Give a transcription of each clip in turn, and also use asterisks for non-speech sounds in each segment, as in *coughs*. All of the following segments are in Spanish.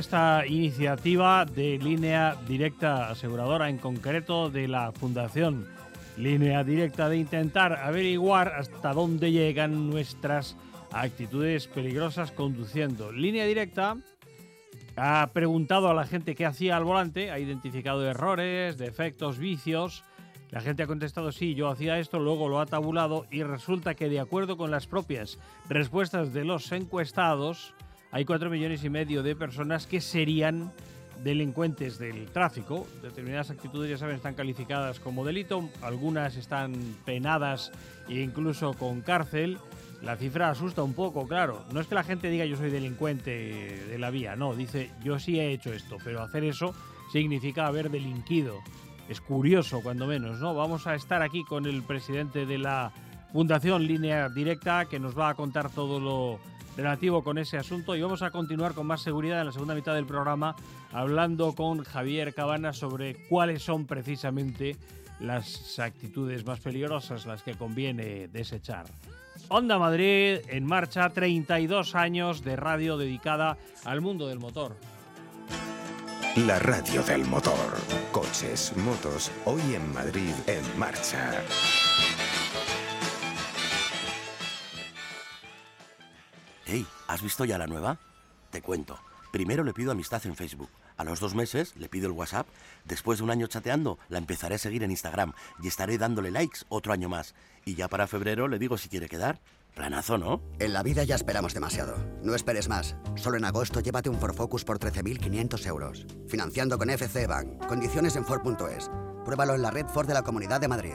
Esta iniciativa de línea directa aseguradora, en concreto de la Fundación Línea Directa, de intentar averiguar hasta dónde llegan nuestras actitudes peligrosas conduciendo. Línea Directa ha preguntado a la gente qué hacía al volante, ha identificado errores, defectos, vicios. La gente ha contestado sí, yo hacía esto, luego lo ha tabulado y resulta que de acuerdo con las propias respuestas de los encuestados, hay cuatro millones y medio de personas que serían delincuentes del tráfico. Determinadas actitudes, ya saben, están calificadas como delito, algunas están penadas e incluso con cárcel. La cifra asusta un poco, claro. No es que la gente diga yo soy delincuente de la vía, no, dice yo sí he hecho esto, pero hacer eso significa haber delinquido. Es curioso, cuando menos, ¿no? Vamos a estar aquí con el presidente de la Fundación Línea Directa, que nos va a contar todo lo relativo con ese asunto y vamos a continuar con más seguridad en la segunda mitad del programa hablando con Javier Cabana sobre cuáles son precisamente las actitudes más peligrosas, las que conviene desechar. Onda Madrid en marcha, 32 años de radio dedicada al mundo del motor. La radio del motor. Coches, motos, hoy en Madrid en marcha. ¿Has visto ya la nueva? Te cuento. Primero le pido amistad en Facebook. A los dos meses le pido el WhatsApp. Después de un año chateando, la empezaré a seguir en Instagram y estaré dándole likes otro año más. Y ya para febrero le digo si quiere quedar. Planazo, ¿no? En la vida ya esperamos demasiado. No esperes más. Solo en agosto llévate un Ford Focus por 13.500 euros. Financiando con FC Bank. Condiciones en Ford.es. Pruébalo en la red Ford de la Comunidad de Madrid.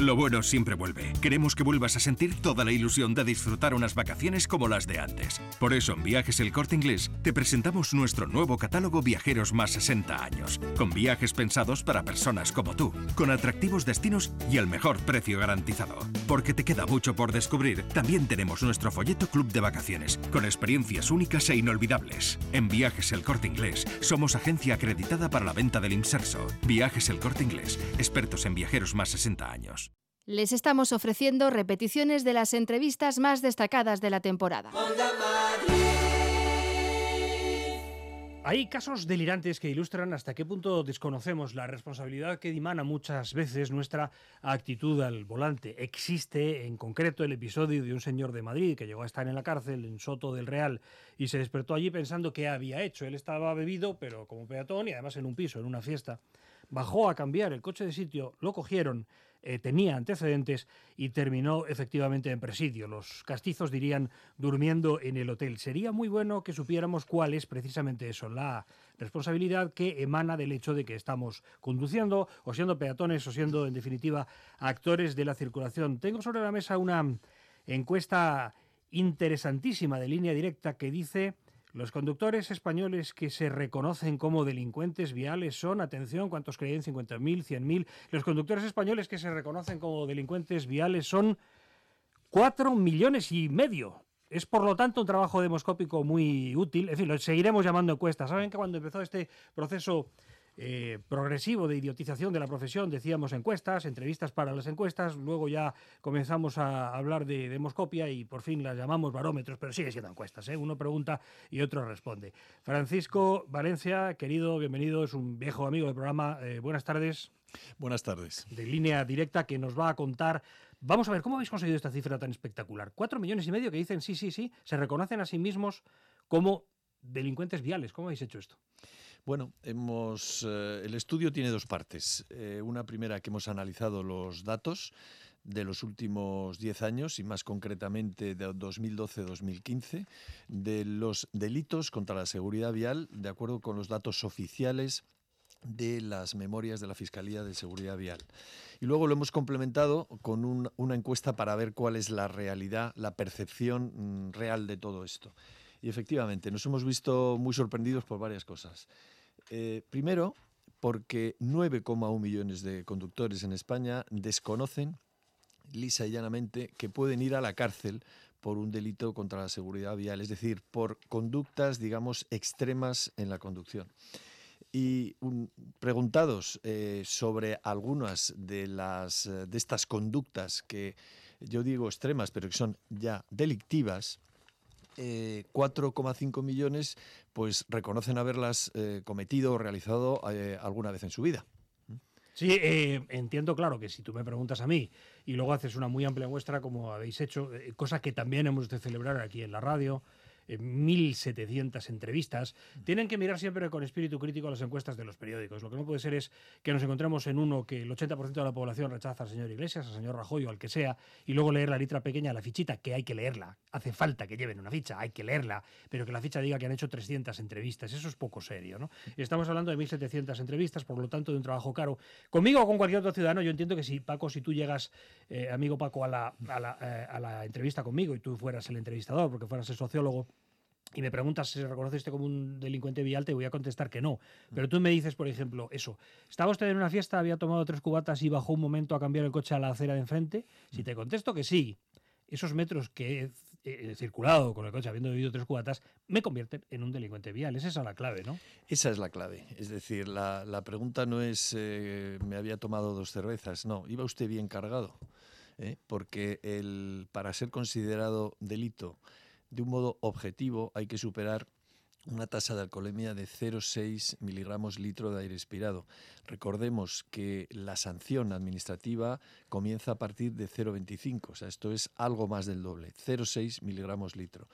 Lo bueno siempre vuelve. Queremos que vuelvas a sentir toda la ilusión de disfrutar unas vacaciones como las de antes. Por eso en Viajes El Corte Inglés te presentamos nuestro nuevo catálogo Viajeros más 60 años, con viajes pensados para personas como tú, con atractivos destinos y el mejor precio garantizado. Porque te queda mucho por descubrir, también tenemos nuestro folleto Club de Vacaciones, con experiencias únicas e inolvidables. En Viajes El Corte Inglés somos agencia acreditada para la venta del inserso. Viajes El Corte Inglés, expertos en viajeros más 60 años. Les estamos ofreciendo repeticiones de las entrevistas más destacadas de la temporada. Hay casos delirantes que ilustran hasta qué punto desconocemos la responsabilidad que dimana muchas veces nuestra actitud al volante. Existe en concreto el episodio de un señor de Madrid que llegó a estar en la cárcel en Soto del Real y se despertó allí pensando qué había hecho. Él estaba bebido, pero como peatón y además en un piso, en una fiesta. Bajó a cambiar el coche de sitio, lo cogieron eh, tenía antecedentes y terminó efectivamente en presidio. Los castizos dirían durmiendo en el hotel. Sería muy bueno que supiéramos cuál es precisamente eso, la responsabilidad que emana del hecho de que estamos conduciendo o siendo peatones o siendo en definitiva actores de la circulación. Tengo sobre la mesa una encuesta interesantísima de línea directa que dice los conductores españoles que se reconocen como delincuentes viales son, atención, ¿cuántos creen? 50.000, 100.000. Los conductores españoles que se reconocen como delincuentes viales son 4 millones y medio. Es por lo tanto un trabajo demoscópico muy útil. En fin, lo seguiremos llamando encuesta. Saben que cuando empezó este proceso eh, progresivo de idiotización de la profesión, decíamos encuestas, entrevistas para las encuestas, luego ya comenzamos a hablar de demoscopia y por fin las llamamos barómetros, pero sigue siendo encuestas, ¿eh? uno pregunta y otro responde. Francisco Valencia, querido, bienvenido, es un viejo amigo del programa, eh, buenas tardes. Buenas tardes. De línea directa que nos va a contar. Vamos a ver, ¿cómo habéis conseguido esta cifra tan espectacular? Cuatro millones y medio que dicen sí, sí, sí, se reconocen a sí mismos como delincuentes viales. ¿Cómo habéis hecho esto? Bueno, hemos, eh, el estudio tiene dos partes. Eh, una primera que hemos analizado los datos de los últimos 10 años y más concretamente de 2012-2015 de los delitos contra la seguridad vial de acuerdo con los datos oficiales de las memorias de la Fiscalía de Seguridad Vial. Y luego lo hemos complementado con una encuesta para ver cuál es la realidad, la percepción mm, real de todo esto. Y efectivamente, nos hemos visto muy sorprendidos por varias cosas. Eh, primero, porque 9,1 millones de conductores en España desconocen lisa y llanamente que pueden ir a la cárcel por un delito contra la seguridad vial, es decir, por conductas, digamos, extremas en la conducción. Y preguntados eh, sobre algunas de, las, eh, de estas conductas que yo digo extremas, pero que son ya delictivas, 4,5 eh, millones pues reconocen haberlas eh, cometido o realizado eh, alguna vez en su vida. Sí, entiendo, claro, que si tú me preguntas a mí y luego haces una muy amplia muestra, como habéis hecho, cosa que también hemos de celebrar aquí en la radio, 1.700 entrevistas, tienen que mirar siempre con espíritu crítico las encuestas de los periódicos. Lo que no puede ser es que nos encontremos en uno que el 80% de la población rechaza al señor Iglesias, al señor Rajoy o al que sea, y luego leer la letra pequeña, la fichita, que hay que leerla. Hace falta que lleven una ficha, hay que leerla, pero que la ficha diga que han hecho 300 entrevistas. Eso es poco serio. ¿no? Estamos hablando de 1.700 entrevistas, por lo tanto, de un trabajo caro. Conmigo o con cualquier otro ciudadano, yo entiendo que si, Paco, si tú llegas, eh, amigo Paco, a la, a la, eh, a la entrevista conmigo y tú fueras el entrevistador, porque fueras el sociólogo, y me preguntas si reconociste como un delincuente vial, te voy a contestar que no. Pero tú me dices, por ejemplo, eso. ¿Estaba usted en una fiesta, había tomado tres cubatas y bajó un momento a cambiar el coche a la acera de enfrente? Si te contesto que sí, esos metros que he, circulado con el coche habiendo bebido tres cubatas me convierten en un delincuente vial. Esa es la clave, ¿no? Esa es la clave. Es decir, la, pregunta no es eh, me había tomado dos cervezas. No, iba usted bien cargado. ¿eh? Porque el, para ser considerado delito de un modo objetivo hay que superar una tasa de alcoholemia de 0,6 miligramos litro de aire expirado. Recordemos que la sanción administrativa comienza a partir de 0,25, o sea, esto es algo más del doble, 0,6 miligramos litro.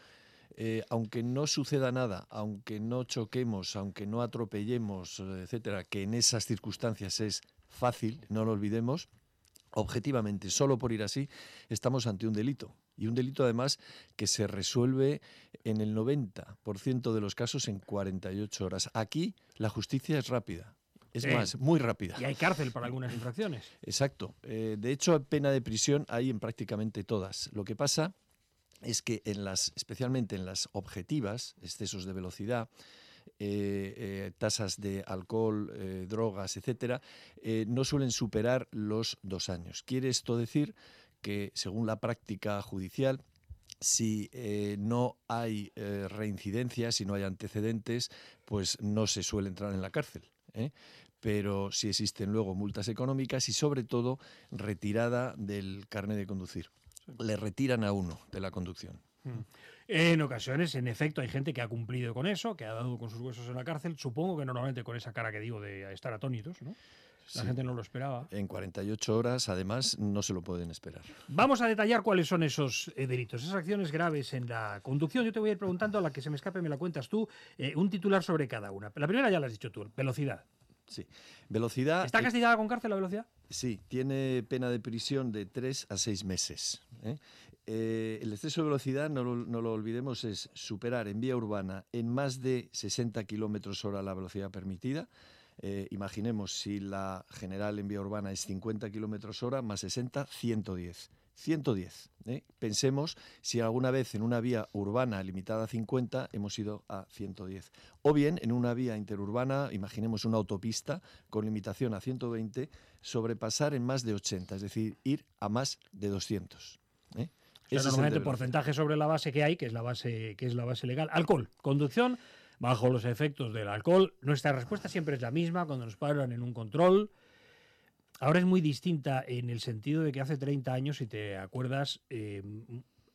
Eh, aunque no suceda nada, aunque no choquemos, aunque no atropellemos, etcétera, que en esas circunstancias es fácil, no lo olvidemos, objetivamente, solo por ir así, estamos ante un delito. Y un delito además que se resuelve en el 90% de los casos en 48 horas. Aquí la justicia es rápida. Es más, muy rápida. Y hay cárcel para algunas infracciones. Exacto. Eh, de hecho, pena de prisión hay en prácticamente todas. Lo que pasa es que en las, especialmente en las objetivas, excesos de velocidad, eh, eh, tasas de alcohol, drogas, etcétera, no suelen superar los dos años. Quiere esto decir que según la práctica judicial, si eh, no hay eh, reincidencias, si no hay antecedentes, pues no se suele entrar en la cárcel. ¿eh? Pero si existen luego multas económicas y sobre todo retirada del carnet de conducir. Le retiran a uno de la conducción. Mm. En ocasiones, en efecto, hay gente que ha cumplido con eso, que ha dado con sus huesos en la cárcel, supongo que normalmente con esa cara que digo de estar atónitos, ¿no? La gente no lo esperaba. En 48 horas, además, no se lo pueden esperar. Vamos a detallar cuáles son esos eh, delitos, esas acciones graves en la conducción. Yo te voy a ir preguntando, a la que se me escape me la cuentas tú, eh, un titular sobre cada una. La primera ya la has dicho tú, velocidad. Sí. Velocidad. ¿Está castigada con cárcel la velocidad? Sí, tiene pena de prisión de 3 a 6 meses. ¿eh? el exceso de velocidad, no lo, no lo, olvidemos, es superar en vía urbana en más de 60 kilómetros hora la velocidad permitida eh, imaginemos si la general en vía urbana es 50 kilómetros hora más 60, 110. 110. ¿eh? Pensemos si alguna vez en una vía urbana limitada a 50 hemos ido a 110. O bien en una vía interurbana, imaginemos una autopista con limitación a 120, sobrepasar en más de 80, es decir, ir a más de 200. ¿eh? normalmente porcentaje sobre la base que hay, que es la base, que es la base legal. Alcohol, conducción bajo los efectos del alcohol. Nuestra respuesta siempre es la misma cuando nos paran en un control. Ahora es muy distinta en el sentido de que hace 30 años, si te acuerdas, eh,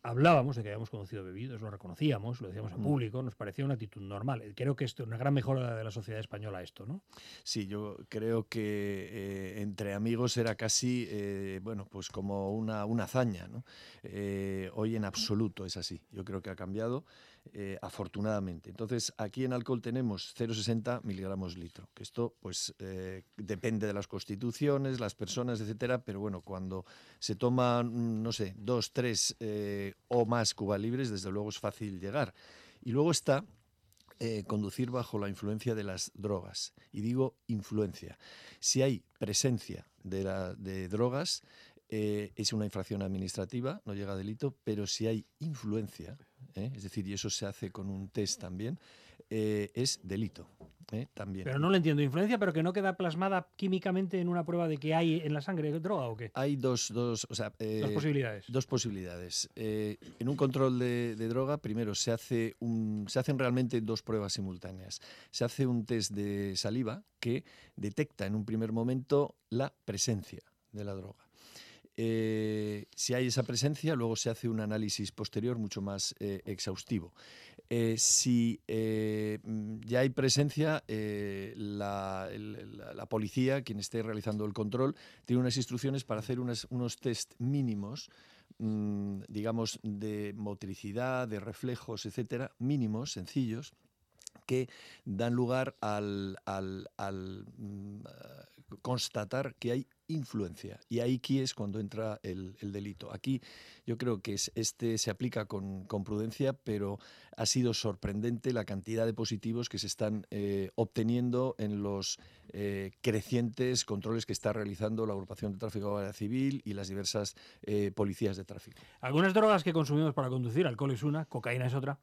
hablábamos de que habíamos conocido bebidos, lo reconocíamos, lo decíamos en público, nos parecía una actitud normal. Creo que esto es una gran mejora de la sociedad española esto, ¿no? Sí, yo creo que eh, entre amigos era casi, eh, bueno, pues como una, una hazaña, ¿no? Eh, hoy en absoluto es así. Yo creo que ha cambiado. Eh, afortunadamente. Entonces, aquí en alcohol tenemos 0,60 miligramos litro, que esto pues eh, depende de las constituciones, las personas, etcétera, pero bueno, cuando se toman, no sé, dos, tres eh, o más libres, desde luego es fácil llegar. Y luego está conducir bajo la influencia de las drogas. Y digo influencia. Si hay presencia de drogas, es una infracción administrativa, no llega a delito, pero si hay influencia, ¿eh? es decir, y eso se hace con un test también, eh, es delito. ¿eh? También. Pero no lo entiendo. Influencia, pero que no queda plasmada químicamente en una prueba de que hay en la sangre droga o qué. Hay dos, dos, o sea, dos posibilidades. Dos posibilidades. en un control de, de, droga, primero se, hace un, se hacen realmente dos pruebas simultáneas. Se hace un test de saliva que detecta en un primer momento la presencia de la droga. Eh, si hay esa presencia, luego se hace un análisis posterior mucho más eh, exhaustivo. Eh, si mm, ya hay presencia, la, policía, quien esté realizando el control, tiene unas instrucciones para hacer unos test mínimos mm, digamos, de motricidad, de reflejos, etcétera, mínimos, sencillos, que dan lugar al, mm, constatar que hay influencia. Y ahí es cuando entra el, delito. Aquí yo creo que este se aplica con, prudencia, pero ha sido sorprendente la cantidad de positivos que se están eh, obteniendo en los eh, crecientes controles que está realizando la agrupación de tráfico de Guardia Civil y las diversas eh, policías de tráfico. Algunas drogas que consumimos para conducir, alcohol es una, cocaína es otra,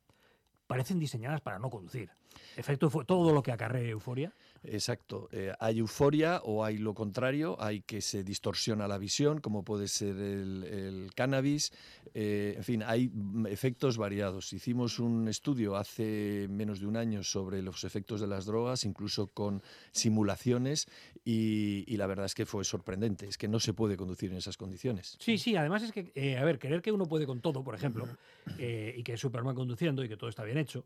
parecen diseñadas para no conducir. Efecto todo lo que acarre euforia. Exacto. Eh, hay euforia o hay lo contrario, hay que se distorsiona la visión, como puede ser el, cannabis. Eh, en fin, hay efectos variados. Hicimos un estudio hace menos de un año sobre los efectos de las drogas, incluso con simulaciones, y, la verdad es que fue sorprendente. Es que no se puede conducir en esas condiciones. Sí, sí, además es que, eh, a ver, querer que uno puede con todo, por ejemplo, y que es Superman conduciendo y que todo está bien hecho,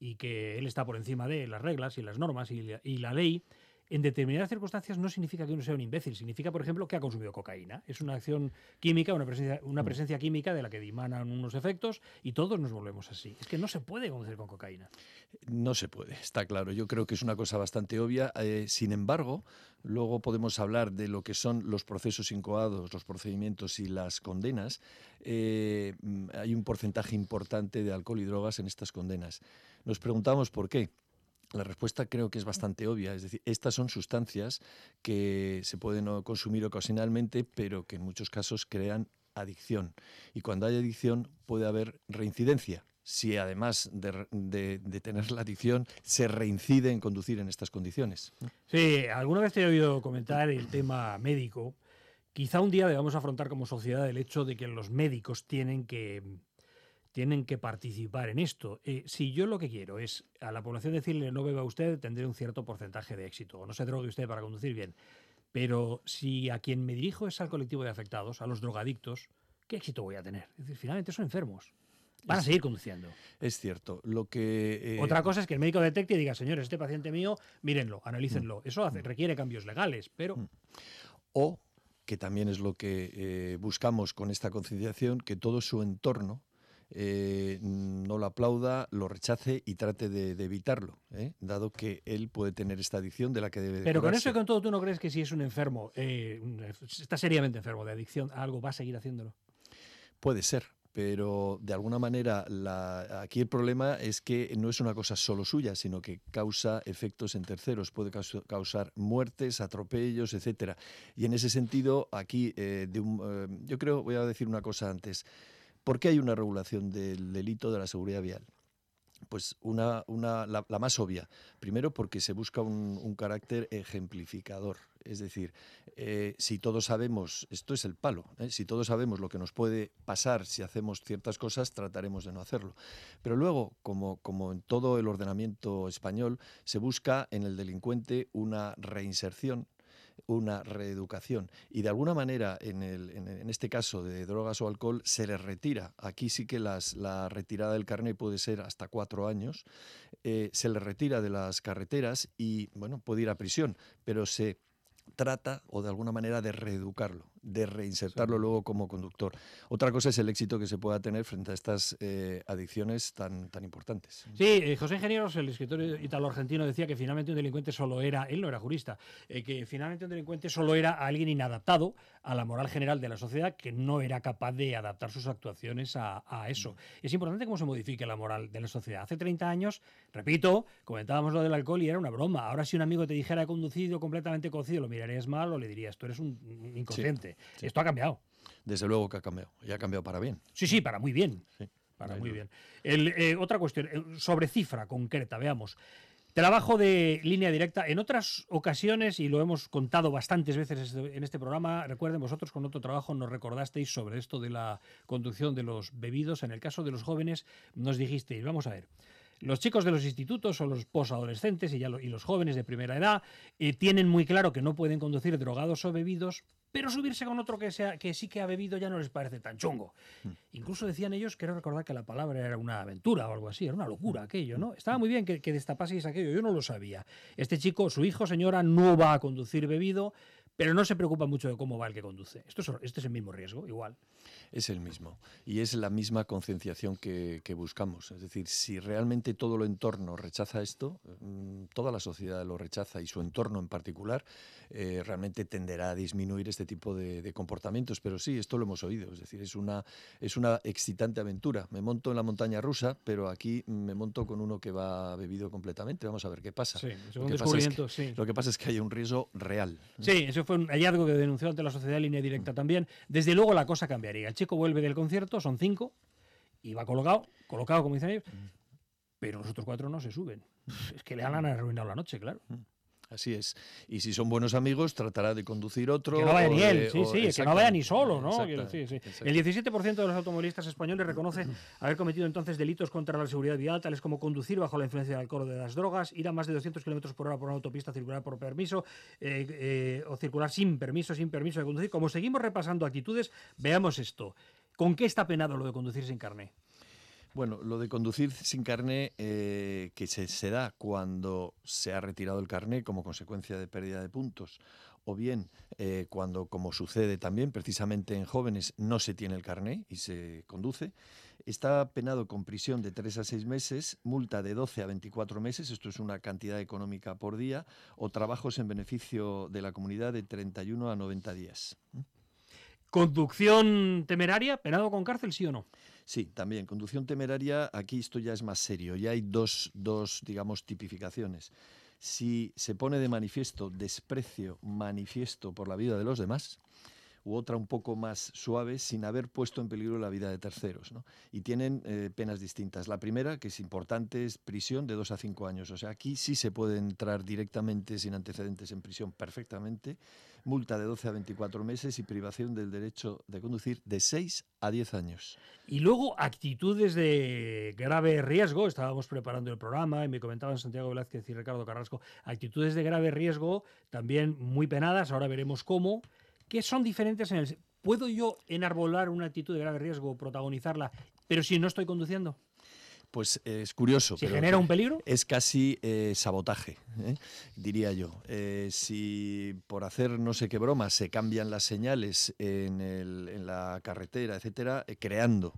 y que él está por encima de las reglas y las normas y la, ley, en determinadas circunstancias no significa que uno sea un imbécil, significa, por ejemplo, que ha consumido cocaína. Es una acción química, una presencia, una mm. presencia química de la que dimanan unos efectos y todos nos volvemos así. Es que no se puede conducir con cocaína. No se puede, está claro. Yo creo que es una cosa bastante obvia. Eh, sin embargo, luego podemos hablar de lo que son los procesos incoados, los procedimientos y las condenas. Eh, mm, hay un porcentaje importante de alcohol y drogas en estas condenas. Nos preguntamos por qué. La respuesta creo que es bastante obvia, es decir, estas son sustancias que se pueden consumir ocasionalmente, pero que en muchos casos crean adicción. Y cuando hay adicción puede haber reincidencia, si además de, tener la adicción se reincide en conducir en estas condiciones. Sí, alguna vez te he oído comentar el tema médico. Quizá un día debamos afrontar como sociedad el hecho de que los médicos tienen que tienen que participar en esto. Eh, si yo lo que quiero es a la población decirle no beba usted, tendré un cierto porcentaje de éxito, o no se drogue usted para conducir bien. Pero si a quien me dirijo es al colectivo de afectados, a los drogadictos, ¿qué éxito voy a tener? Es decir, finalmente son enfermos. Van a seguir conduciendo. Es cierto. Lo que, eh, Otra cosa es que el médico detecte y diga, señores, este paciente mío, mírenlo, analícenlo. Mm. Eso hace, requiere cambios legales, pero... Mm. O, que también es lo que eh, buscamos con esta concienciación, que todo su entorno eh, no lo aplauda, lo rechace y trate de, evitarlo, ¿eh? dado que él puede tener esta adicción de la que debe. Pero con eso y con todo, ¿tú no crees que si es un enfermo, eh, está seriamente enfermo de adicción a algo, va a seguir haciéndolo? Puede ser, pero de alguna manera aquí el problema es que no es una cosa solo suya, sino que causa efectos en terceros, puede causar muertes, atropellos, etcétera. Y en ese sentido, aquí, yo creo, voy a decir una cosa antes. ¿Por qué hay una regulación del delito de la seguridad vial? Pues una, la, más obvia. Primero porque se busca un, carácter ejemplificador. Es decir, eh, si todos sabemos, esto es el palo, ¿eh? si todos sabemos lo que nos puede pasar si hacemos ciertas cosas, trataremos de no hacerlo. Pero luego, como, como en todo el ordenamiento español, se busca en el delincuente una reinserción una reeducación. Y de alguna manera, en, el, en, este caso de drogas o alcohol, se les retira. Aquí sí que las, la retirada del carnet puede ser hasta cuatro años. Eh, se le retira de las carreteras y, bueno, puede ir a prisión, pero se trata o de alguna manera de reeducarlo de reinsertarlo luego como conductor. Otra cosa es el éxito que se pueda tener frente a estas eh, adicciones tan, tan importantes. Sí, eh, José Ingenieros, el escritor italo-argentino, decía que finalmente un delincuente solo era, él no era jurista, eh, que finalmente un delincuente solo era alguien inadaptado a la moral general de la sociedad que no era capaz de adaptar sus actuaciones a, eso. Mm. Es importante cómo se modifique la moral de la sociedad. Hace 30 años, repito, comentábamos lo del alcohol y era una broma. Ahora si un amigo te dijera conducido completamente cocido, lo mirarías mal o le dirías, tú eres un inconsciente. Esto ha cambiado. Desde luego que ha cambiado. Y ha cambiado para bien. Sí, sí, para muy bien. para muy bien. Eh, otra cuestión, eh, sobre cifra concreta, veamos. Trabajo de línea directa. En otras ocasiones, y lo hemos contado bastantes veces este, en este programa, recuerden vosotros con otro trabajo nos recordasteis sobre esto de la conducción de los bebidos. En el caso de los jóvenes, nos dijisteis, vamos a ver, los chicos de los institutos o los posadolescentes y, ya y los jóvenes de primera edad eh, tienen muy claro que no pueden conducir drogados o bebidos, pero subirse con otro que, sea, que sí que ha bebido ya no les parece tan chungo. Hmm. Incluso decían ellos, quiero recordar que la palabra era una aventura o algo así, era una locura aquello, ¿no? Estaba muy bien que, que destapaseis aquello, yo no lo sabía. Este chico, su hijo, señora, no va a conducir bebido, pero no se preocupa mucho de cómo va el que conduce. Esto es, este es el mismo riesgo, igual es el mismo. Y es la misma concienciación que, buscamos. Es decir, si realmente todo el entorno rechaza esto, mm, toda la sociedad lo rechaza y su entorno en particular, eh, realmente tenderá a disminuir este tipo de, comportamientos. Pero sí, esto lo hemos oído. Es decir, es una, es una excitante aventura. Me monto en la montaña rusa, pero aquí me monto con uno que va bebido completamente. Vamos a ver qué pasa. Sí, lo, que pasa es que, lo que pasa es que hay un riesgo real. Sí, eso fue un hallazgo que denunció ante la sociedad línea directa también. Desde luego la cosa cambiaría chico vuelve del concierto, son cinco, y va colocado, colocado como dicen ellos, pero los otros cuatro no se suben. Es que le han arruinado la noche, claro. Así es. Y si son buenos amigos, tratará de conducir otro. Que no vaya ni él, sí, sí, que no vaya ni solo, ¿no? El 17% de los automovilistas españoles reconoce *clears throat* haber cometido entonces delitos contra la seguridad vial, tales como conducir bajo la influencia del alcohol o de las drogas, ir a más de 200 kilómetros por hora por una autopista, circular por permiso, eh, eh, o circular sin permiso, sin permiso de conducir. Como seguimos repasando actitudes, veamos esto. ¿Con qué está penado lo de conducir sin carné? Bueno, lo de conducir sin carné, eh, que se, da cuando se ha retirado el carné como consecuencia de pérdida de puntos, o bien eh, cuando, como sucede también precisamente en jóvenes, no se tiene el carné y se conduce, está penado con prisión de 3 a 6 meses, multa de 12 a 24 meses, esto es una cantidad económica por día, o trabajos en beneficio de la comunidad de 31 a 90 días. ¿Conducción temeraria, penado con cárcel, sí o no? Sí, también. Conducción temeraria, aquí esto ya es más serio. Ya hay dos, dos, digamos, tipificaciones. Si se pone de manifiesto desprecio manifiesto por la vida de los demás, u otra un poco más suave sin haber puesto en peligro la vida de terceros. Y tienen eh, penas distintas. La primera, que es importante, es prisión de dos a cinco años. O sea, aquí sí se puede entrar directamente sin antecedentes en prisión perfectamente. Multa de 12 a 24 meses y privación del derecho de conducir de 6 a 10 años. Y luego actitudes de grave riesgo. Estábamos preparando el programa y me comentaban Santiago Velázquez y Ricardo Carrasco. Actitudes de grave riesgo también muy penadas. Ahora veremos cómo que son diferentes en el... ¿Puedo yo enarbolar una actitud de grave riesgo, protagonizarla, pero si no estoy conduciendo? Pues eh, es curioso. ¿Se genera un peligro? Es casi eh, sabotaje, ¿eh? diría yo. si por hacer no sé qué broma se cambian las señales en, en la carretera, etcétera, creando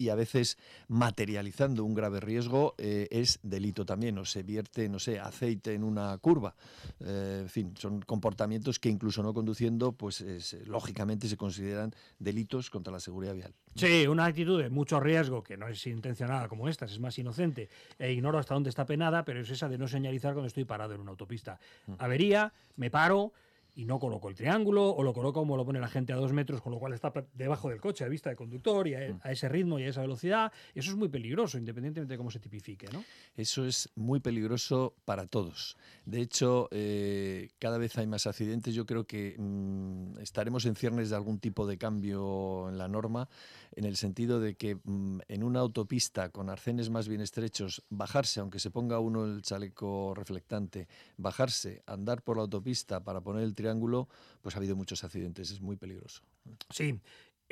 y a veces materializando un grave riesgo eh, es delito también, o se vierte, no sé, aceite en una curva. Eh, en fin, son comportamientos que incluso no conduciendo, pues lógicamente se consideran delitos contra la seguridad vial. Sí, una actitud de mucho riesgo, que no es intencionada como esta, es más inocente, e ignoro hasta dónde está penada, pero es esa de no señalizar cuando estoy parado en una autopista. Mm. Avería, me paro y no colocó el triángulo o lo colocó como lo pone la gente a dos metros, con lo cual está debajo del coche a vista del conductor y a, mm. ese ritmo y a esa velocidad. Eso es muy peligroso, independientemente de cómo se tipifique. ¿no? Eso es muy peligroso para todos. De hecho, eh, cada vez hay más accidentes. Yo creo que mm, estaremos en ciernes de algún tipo de cambio en la norma, en el sentido de que mm, en una autopista con arcenes más bien estrechos, bajarse, aunque se ponga uno el chaleco reflectante, bajarse, andar por la autopista para poner el triángulo, ángulo, pues ha habido muchos accidentes, es muy peligroso. Sí,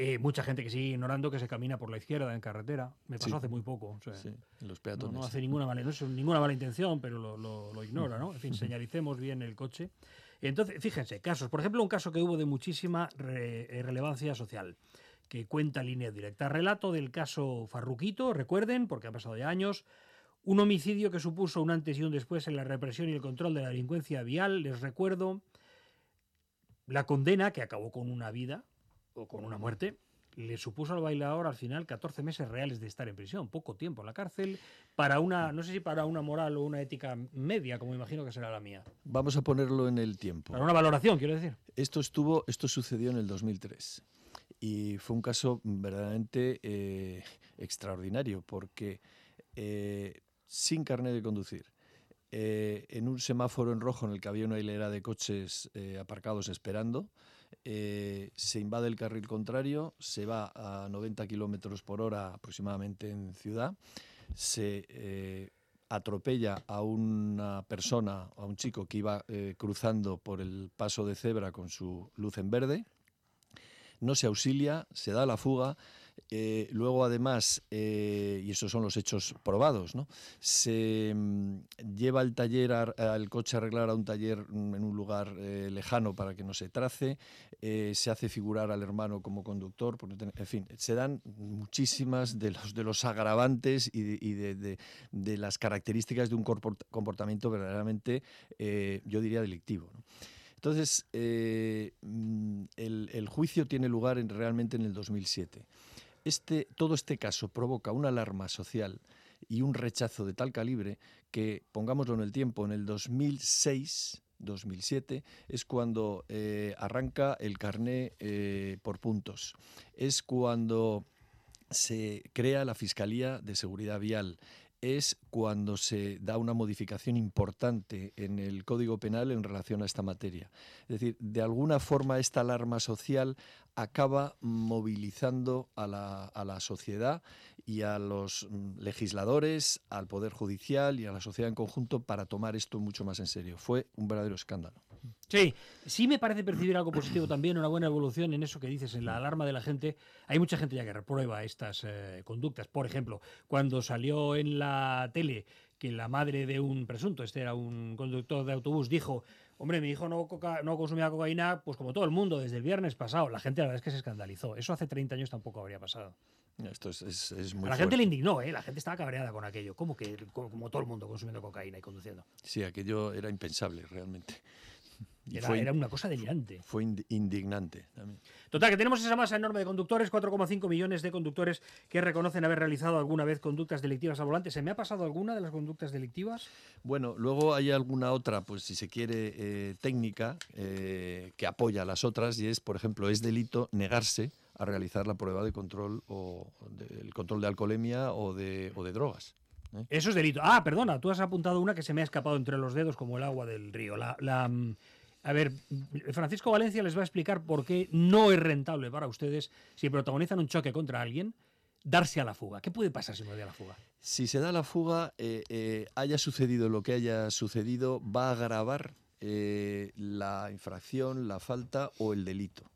eh, mucha gente que sigue ignorando que se camina por la izquierda en carretera. Me pasó hace muy poco. sí, los peatones. No, hace ninguna mala, ninguna mala intención, pero lo, ignora, ¿no? En fin, *laughs* señalicemos bien el coche. Entonces, fíjense, casos. Por ejemplo, un caso que hubo de muchísima eh, relevancia social, que cuenta línea directa. Relato del caso Farruquito, recuerden, porque han pasado ya años. Un homicidio que supuso un antes y un después en la represión y el control de la delincuencia vial, les recuerdo. La condena, que acabó con una vida o con una muerte, le supuso al bailador al final 14 meses reales de estar en prisión, poco tiempo en la cárcel, para una, no sé si para una moral o una ética media, como imagino que será la mía. Vamos a ponerlo en el tiempo. Para una valoración, quiero decir. Esto estuvo, esto sucedió en el 2003 y fue un caso verdaderamente eh, extraordinario porque eh, sin carnet de conducir, eh, en un semáforo en rojo en el que había una hilera de coches eh, aparcados esperando. Eh, se invade el carril contrario, se va a 90 kilómetros por hora aproximadamente en ciudad, se atropella a una persona, a un chico que iba cruzando por el paso de cebra con su luz en verde, no se auxilia, se da la fuga eh, luego, además, eh, y esos son los hechos probados, ¿no? se mm, lleva el taller, al coche a arreglar a un taller mm, en un lugar eh, lejano para que no se trace, se hace figurar al hermano como conductor, en fin, se dan muchísimas de los, de los agravantes y, de, las características de un comportamiento verdaderamente, yo diría, delictivo. Entonces, mm, el, juicio tiene lugar en, realmente en el 2007. Este, todo este caso provoca una alarma social y un rechazo de tal calibre que, pongámoslo en el tiempo, en el 2006, 2007, es cuando eh, arranca el carné eh, por puntos. Es cuando se crea la Fiscalía de Seguridad Vial es cuando se da una modificación importante en el Código Penal en relación a esta materia. Es decir, de alguna forma esta alarma social acaba movilizando a la, a la sociedad y a los mm, legisladores, al Poder Judicial y a la sociedad en conjunto para tomar esto mucho más en serio. Fue un verdadero escándalo. Sí, sí me parece percibir algo positivo también, una buena evolución en eso que dices, en la alarma de la gente. Hay mucha gente ya que reprueba estas eh, conductas. Por ejemplo, cuando salió en la tele que la madre de un presunto, este era un conductor de autobús, dijo, hombre, mi hijo no, no consumía cocaína, pues como todo el mundo, desde el viernes pasado. La gente la verdad es que se escandalizó. Eso hace 30 años tampoco habría pasado. Esto es, muy a la gente le indignó, ¿eh? la gente estaba cabreada con aquello. ¿Cómo que como todo el mundo consumiendo cocaína y conduciendo? Sí, aquello era impensable realmente. Era, una cosa delirante. Fue indignante también. Total, que tenemos esa masa enorme de conductores, 4,5 millones de conductores que reconocen haber realizado alguna vez conductas delictivas al volante. ¿Se me ha pasado alguna de las conductas delictivas? Bueno, luego hay alguna otra, pues si se quiere, eh, técnica eh, que apoya a las otras y es, por ejemplo, es delito negarse a realizar la prueba de control o del control de alcoholemia o de, o de drogas. ¿eh? Eso es delito. Ah, perdona, tú has apuntado una que se me ha escapado entre los dedos como el agua del río. La, mm, a ver, Francisco Valencia les va a explicar por qué no es rentable para ustedes si protagonizan un choque contra alguien darse a la fuga. ¿Qué puede pasar si me doy a la fuga? Si se da la fuga, eh, eh, haya sucedido lo que haya sucedido, va a agravar la infracción, la falta o el delito.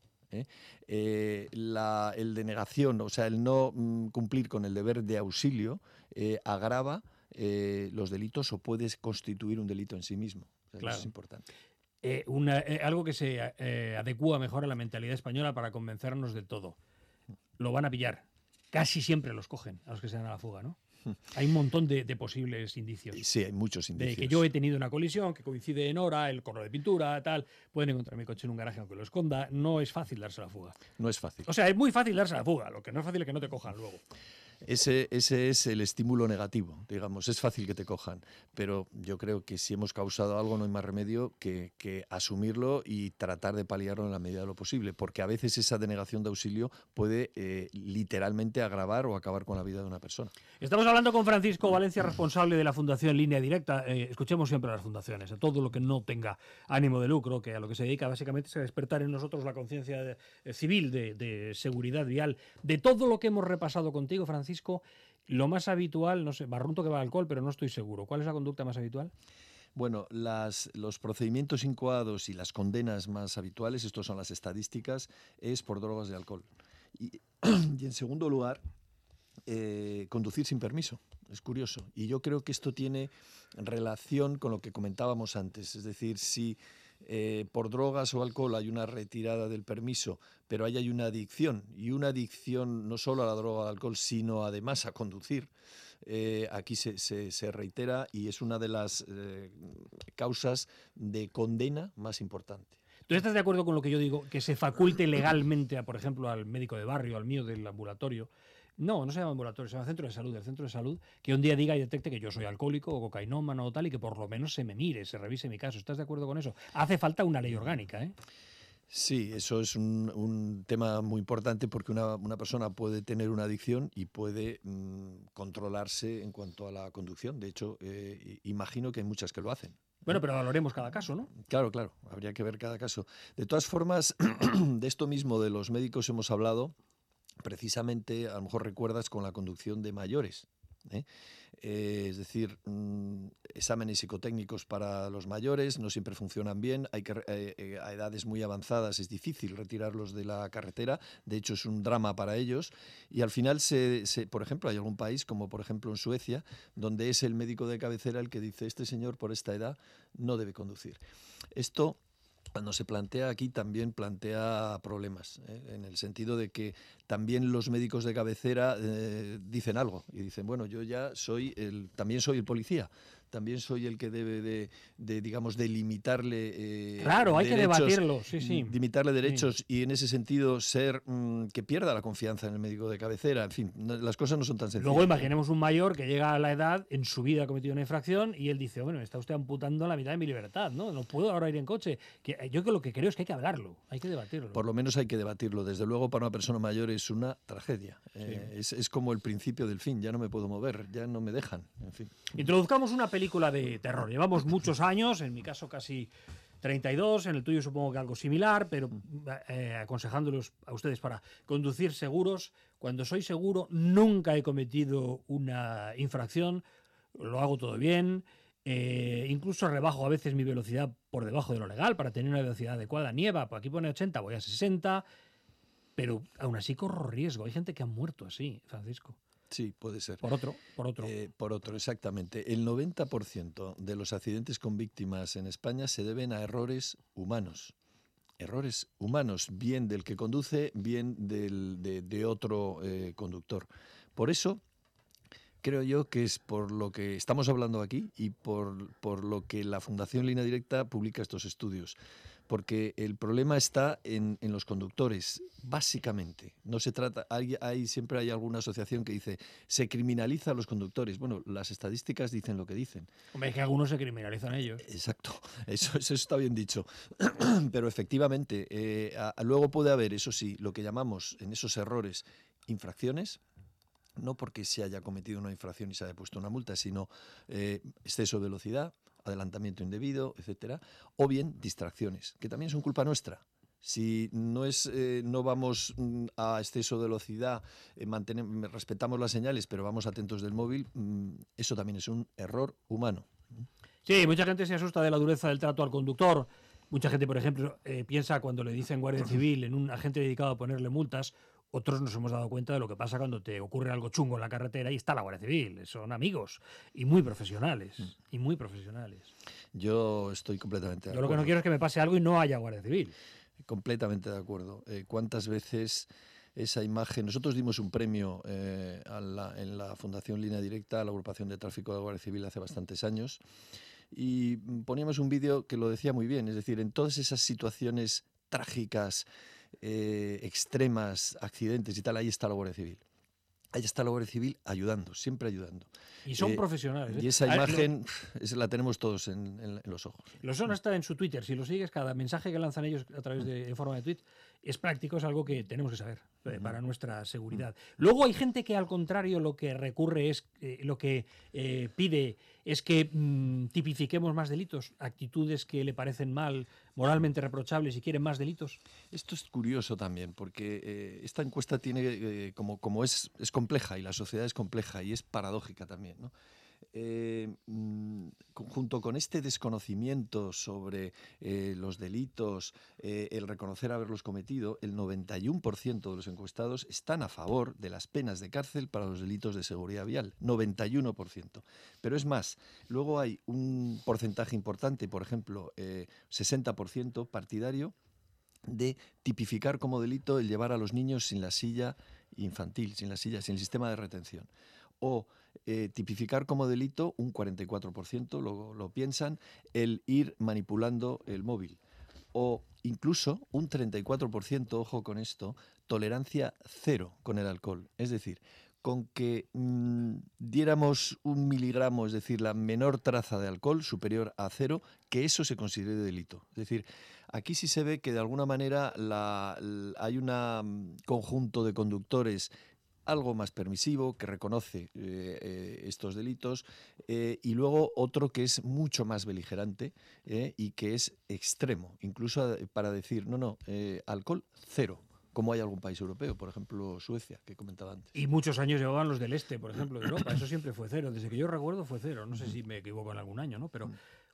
la, el denegación, o sea, el no mm, cumplir con el deber de auxilio, eh, agrava eh, los delitos o puede constituir un delito en sí mismo. Eso es importante. Eh, algo que se adecua mejor a la mentalidad española para convencernos de todo. Lo van a pillar. Casi siempre los cogen a los que se dan a la fuga, ¿no? *laughs* Hay un montón de, posibles indicios. Sí, hay muchos indicios. De que yo he tenido una colisión que coincide en hora, el color de pintura, tal. Pueden encontrar mi coche en un garaje aunque lo esconda. No es fácil darse la fuga. No es fácil. O sea, es muy fácil darse la fuga. Lo que no es fácil es que no te cojan luego. Ese, ese es el estímulo negativo, digamos, es fácil que te cojan, pero yo creo que si hemos causado algo no hay más remedio que, asumirlo y tratar de paliarlo en la medida de lo posible, porque a veces esa denegación de auxilio puede eh, literalmente agravar o acabar con la vida de una persona. Estamos hablando con Francisco Valencia, responsable de la Fundación Línea Directa. Eh, escuchemos siempre a las fundaciones, a todo lo que no tenga ánimo de lucro, que a lo que se dedica básicamente es a despertar en nosotros la conciencia eh, civil de seguridad vial, de todo lo que hemos repasado contigo, Francisco lo más habitual, no sé, barrunto que va al alcohol, pero no estoy seguro. ¿Cuál es la conducta más habitual? Bueno, los procedimientos incoados y las condenas más habituales, estos son las estadísticas, es por drogas de alcohol. *clears throat* Y, en segundo lugar, eh, conducir sin permiso. Es curioso. Y yo creo que esto tiene relación con lo que comentábamos antes. Es decir, si eh, por drogas o alcohol hay una retirada del permiso, pero ahí hay una adicción, y una adicción no solo a la droga o al alcohol, sino además a conducir, eh, aquí se, se, reitera y es una de las eh, causas de condena más importante. ¿Tú estás de acuerdo con lo que yo digo? Que se faculte legalmente, a, por ejemplo, al médico de barrio, al mío del ambulatorio, no, no se llama ambulatorio, se llama centro de salud. El centro de salud que un día diga y detecte que yo soy alcohólico o cocainómano o tal y que por lo menos se me mire, se revise mi caso. ¿Estás de acuerdo con eso? Hace falta una ley orgánica, ¿eh? Sí, eso es un, tema muy importante porque una, persona puede tener una adicción y puede mm, controlarse en cuanto a la conducción. De hecho, eh, imagino que hay muchas que lo hacen. Bueno, pero valoremos cada caso, ¿no? Claro, claro, habría que ver cada caso. De todas formas, *clears throat* de esto mismo de los médicos hemos hablado precisamente, a lo mejor recuerdas, con la conducción de mayores. ¿eh? Eh, es decir, mm, exámenes psicotécnicos para los mayores no siempre funcionan bien. Hay que, eh, a edades muy avanzadas es difícil retirarlos de la carretera. De hecho, es un drama para ellos. Y al final, se, por ejemplo, hay algún país, como por ejemplo en Suecia, donde es el médico de cabecera el que dice, este señor por esta edad no debe conducir. Esto cuando se plantea aquí también plantea problemas, ¿eh? en el sentido de que también los médicos de cabecera eh, dicen algo y dicen, bueno, yo ya soy el, también soy el policía, también soy el que debe de, digamos, delimitarle. Eh, claro, hay que debatirlo, sí, sí. Limitarle derechos y en ese sentido ser mm, que pierda la confianza en el médico de cabecera. En fin, las cosas no son tan sencillas. Luego imaginemos un mayor que llega a la edad, en su vida ha cometido una infracción y él dice, bueno, está usted amputando la mitad de mi libertad, ¿no? No puedo ahora ir en coche. Que, eh, yo que lo que creo es que hay que hablarlo, hay que debatirlo. Por lo menos hay que debatirlo. Desde luego, para una persona mayor es una tragedia. Eh, es, es, como el principio del fin. Ya no me puedo mover, ya no me dejan. En fin. Introduzcamos una película película de terror. Llevamos muchos años, en mi caso casi 32, en el tuyo supongo que algo similar, pero eh, aconsejándolos a ustedes para conducir seguros. Cuando soy seguro, nunca he cometido una infracción, lo hago todo bien. Eh, incluso rebajo a veces mi velocidad por debajo de lo legal para tener una velocidad adecuada. Nieva, aquí pone 80, voy a 60, pero aún así corro riesgo. Hay gente que ha muerto así, Francisco. Sí, puede ser. Por otro, por otro. Eh, por otro, exactamente. El 90% de los accidentes con víctimas en España se deben a errores humanos. Errores humanos, bien del que conduce, bien del, de, otro eh, conductor. Por eso, creo yo que es por lo que estamos hablando aquí y por, por lo que la Fundación Línea Directa publica estos estudios porque el problema está en, los conductores, básicamente. No se trata, hay, siempre hay alguna asociación que dice, se criminaliza a los conductores. Bueno, las estadísticas dicen lo que dicen. Hombre, es que algunos se criminalizan ellos. Exacto, *laughs* eso, eso está bien dicho. *clears throat* Pero efectivamente, eh, luego puede haber, eso sí, lo que llamamos en esos errores infracciones, no porque se haya cometido una infracción y se haya puesto una multa, sino eh, exceso de velocidad, adelantamiento indebido, etcétera, o bien distracciones, que también son culpa nuestra. Si no, es, eh, no vamos mm, a exceso de velocidad, eh, respetamos las señales, pero vamos atentos del móvil, mm, eso también es un error humano. Sí, mucha gente se asusta de la dureza del trato al conductor. Mucha gente, por ejemplo, eh, piensa cuando le dicen Guardia Civil en un agente dedicado a ponerle multas, otros nos hemos dado cuenta de lo que pasa cuando te ocurre algo chungo en la carretera y está la Guardia Civil. Son amigos y muy profesionales. Mm. Y muy profesionales. Yo estoy completamente de acuerdo. Yo lo que no quiero es que me pase algo y no haya Guardia Civil. Completamente de acuerdo. Eh, ¿Cuántas veces esa imagen? Nosotros dimos un premio eh, en la Fundación Línea Directa a la agrupación de tráfico de Guardia Civil hace bastantes años y poníamos un vídeo que lo decía muy bien. Es decir, en todas esas situaciones trágicas, eh, extremas, accidentes y tal, ahí está la Guardia Civil. ahí está la Guardia Civil ayudando, siempre ayudando. Y son profesionales. Y esa imagen la tenemos todos en, los ojos. Lo son hasta en su Twitter. Si lo sigues, cada mensaje que lanzan ellos a través de en forma de tweet es práctico, es algo que tenemos que saber eh, para nuestra seguridad. Luego hay gente que al contrario lo que recurre es, eh, lo que eh, pide es que mm, tipifiquemos más delitos, actitudes que le parecen mal, moralmente reprochables y quieren más delitos. Esto es curioso también, porque esta encuesta tiene, como, como es, es compleja y la sociedad es compleja y es paradójica también, ¿no? Eh, mm, junto con este desconocimiento sobre eh, los delitos, eh, el reconocer haberlos cometido, el 91% de los encuestados están a favor de las penas de cárcel para los delitos de seguridad vial. 91%. Pero es más, luego hay un porcentaje importante, por ejemplo, 60% partidario de tipificar como delito el llevar a los niños sin la silla infantil, sin la silla, sin el sistema de retención. O eh, tipificar como delito, un 44% lo, lo piensan, el ir manipulando el móvil. O incluso un 34%, ojo con esto, tolerancia cero con el alcohol. Es decir, con que mm, diéramos un miligramo, es decir, la menor traza de alcohol superior a cero, que eso se considere delito. Es decir, aquí sí se ve que de alguna manera hay un mm, conjunto de conductores algo más permisivo, que reconoce eh, eh, estos delitos, eh, y luego otro que es mucho más beligerante y que es extremo, incluso para decir, no, no, alcohol cero como hay algún país europeo, por ejemplo Suecia, que comentaba antes. Y muchos años llevaban los del este, por ejemplo, de Europa. Eso siempre fue cero. Desde que yo recuerdo fue cero. No sé si me equivoco en algún año, ¿no? Pero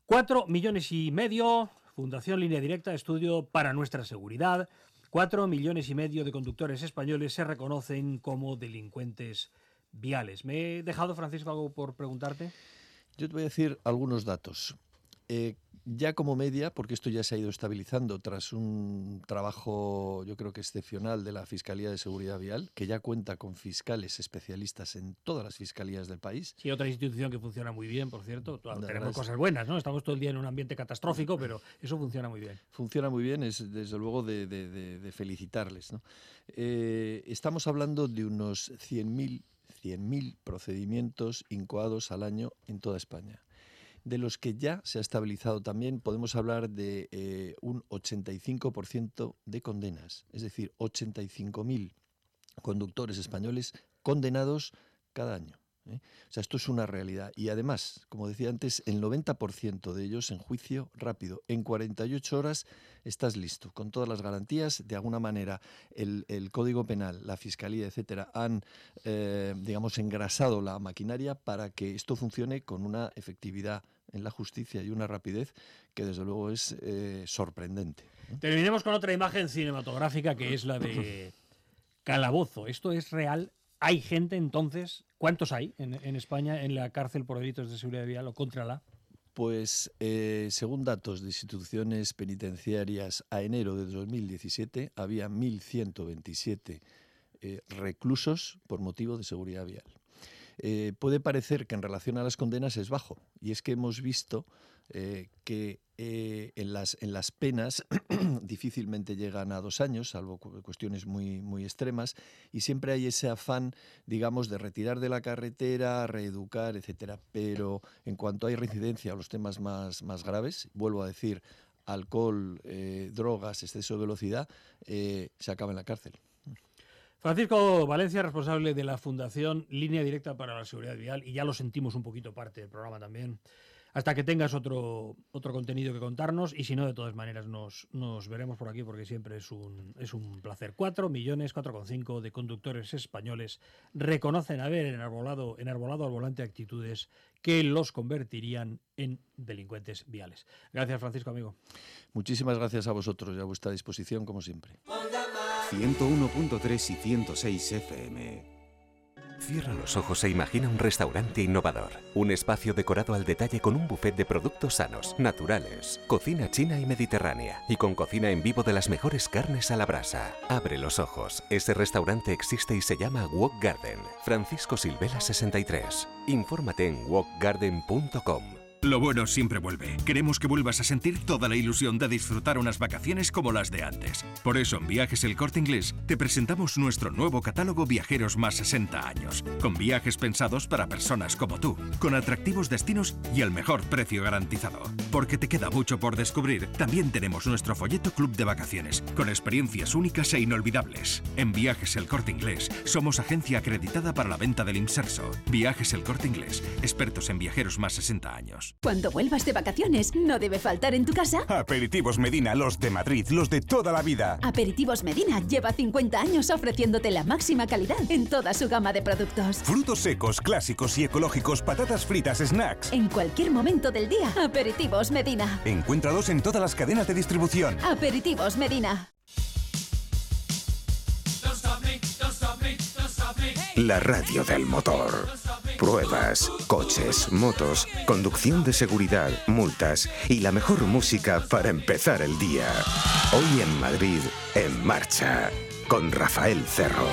cuatro millones y medio, Fundación Línea Directa, estudio para nuestra seguridad. Cuatro millones y medio de conductores españoles se reconocen como delincuentes viales. ¿Me he dejado, Francisco, algo por preguntarte? Yo te voy a decir algunos datos. Eh, ya como media, porque esto ya se ha ido estabilizando tras un trabajo yo creo que excepcional de la Fiscalía de Seguridad Vial, que ya cuenta con fiscales especialistas en todas las fiscalías del país. Sí, otra institución que funciona muy bien, por cierto. Tenemos cosas buenas, ¿no? Estamos todo el día en un ambiente catastrófico, pero eso funciona muy bien. Funciona muy bien, es desde luego de, felicitarles. Eh, estamos hablando de unos 100.000 100.000 procedimientos incoados al año en toda España de los que ya se ha estabilizado también, podemos hablar de eh, un 85% de condenas, es decir, 85.000 conductores españoles condenados cada año. ¿eh? O sea, esto es una realidad. Y además, como decía antes, el 90% de ellos en juicio rápido. En 48 horas estás listo, con todas las garantías. De alguna manera, el, Código Penal, la Fiscalía, etcétera, han, eh, digamos, engrasado la maquinaria para que esto funcione con una efectividad en la justicia y una rapidez que desde luego es eh, sorprendente. Terminemos con otra imagen cinematográfica que es la de *coughs* Calabozo. ¿Esto es real? ¿Hay gente entonces? ¿Cuántos hay en, España en la cárcel por delitos de seguridad vial o contra la? Pues eh, según datos de instituciones penitenciarias a enero de 2017 había 1.127 eh, reclusos por motivo de seguridad vial. Eh, puede parecer que en relación a las condenas es bajo, y es que hemos visto eh, que eh, en, las, en las penas *clears throat* difícilmente llegan a dos años, salvo cuestiones muy, muy extremas, y siempre hay ese afán, digamos, de retirar de la carretera, reeducar, etcétera. Pero en cuanto hay reincidencia a los temas más, más graves, vuelvo a decir, alcohol, drogas, exceso de velocidad, se acaba en la cárcel. Francisco Valencia, responsable de la Fundación Línea Directa para la Seguridad Vial, y ya lo sentimos un poquito parte del programa también. Hasta que tengas otro, otro contenido que contarnos, y si no, de todas maneras nos, nos veremos por aquí porque siempre es un, es un placer. 4 millones, 4,5 de conductores españoles reconocen haber enarbolado, enarbolado al volante actitudes que los convertirían en delincuentes viales. Gracias, Francisco, amigo. Muchísimas gracias a vosotros y a vuestra disposición, como siempre. 101.3 y 106 FM. Cierra los ojos e imagina un restaurante innovador. Un espacio decorado al detalle con un buffet de productos sanos, naturales, cocina china y mediterránea, y con cocina en vivo de las mejores carnes a la brasa. Abre los ojos. Ese restaurante existe y se llama Walk Garden. Francisco Silvela 63. Infórmate en walkgarden.com. Lo bueno siempre vuelve. Queremos que vuelvas a sentir toda la ilusión de disfrutar unas vacaciones como las de antes. Por eso en Viajes El Corte Inglés te presentamos nuestro nuevo catálogo Viajeros más 60 años, con viajes pensados para personas como tú, con atractivos destinos y el mejor precio garantizado. Porque te queda mucho por descubrir, también tenemos nuestro folleto Club de Vacaciones, con experiencias únicas e inolvidables. En Viajes El Corte Inglés somos agencia acreditada para la venta del inserso. Viajes El Corte Inglés, expertos en viajeros más 60 años. Cuando vuelvas de vacaciones, no debe faltar en tu casa. Aperitivos Medina, los de Madrid, los de toda la vida. Aperitivos Medina lleva 50 años ofreciéndote la máxima calidad en toda su gama de productos. Frutos secos, clásicos y ecológicos, patatas fritas, snacks. En cualquier momento del día, Aperitivos Medina. Encuéntralos en todas las cadenas de distribución. Aperitivos Medina. La radio del motor. Pruebas, coches, motos, conducción de seguridad, multas y la mejor música para empezar el día. Hoy en Madrid, en marcha, con Rafael Cerro.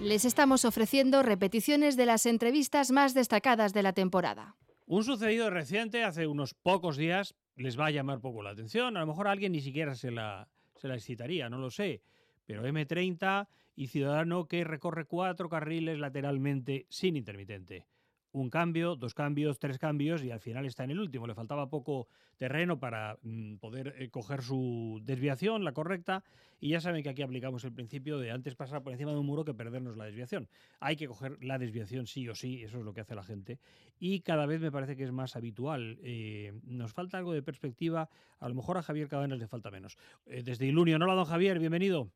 Les estamos ofreciendo repeticiones de las entrevistas más destacadas de la temporada. Un sucedido reciente hace unos pocos días les va a llamar poco la atención. A lo mejor alguien ni siquiera se la, se la excitaría, no lo sé. Pero M30 y Ciudadano que recorre cuatro carriles lateralmente sin intermitente. Un cambio, dos cambios, tres cambios y al final está en el último. Le faltaba poco terreno para mm, poder eh, coger su desviación, la correcta, y ya saben que aquí aplicamos el principio de antes pasar por encima de un muro que perdernos la desviación. Hay que coger la desviación sí o sí, eso es lo que hace la gente, y cada vez me parece que es más habitual. Eh, nos falta algo de perspectiva, a lo mejor a Javier Cabanas le falta menos. Eh, desde Ilunio, hola don Javier, bienvenido.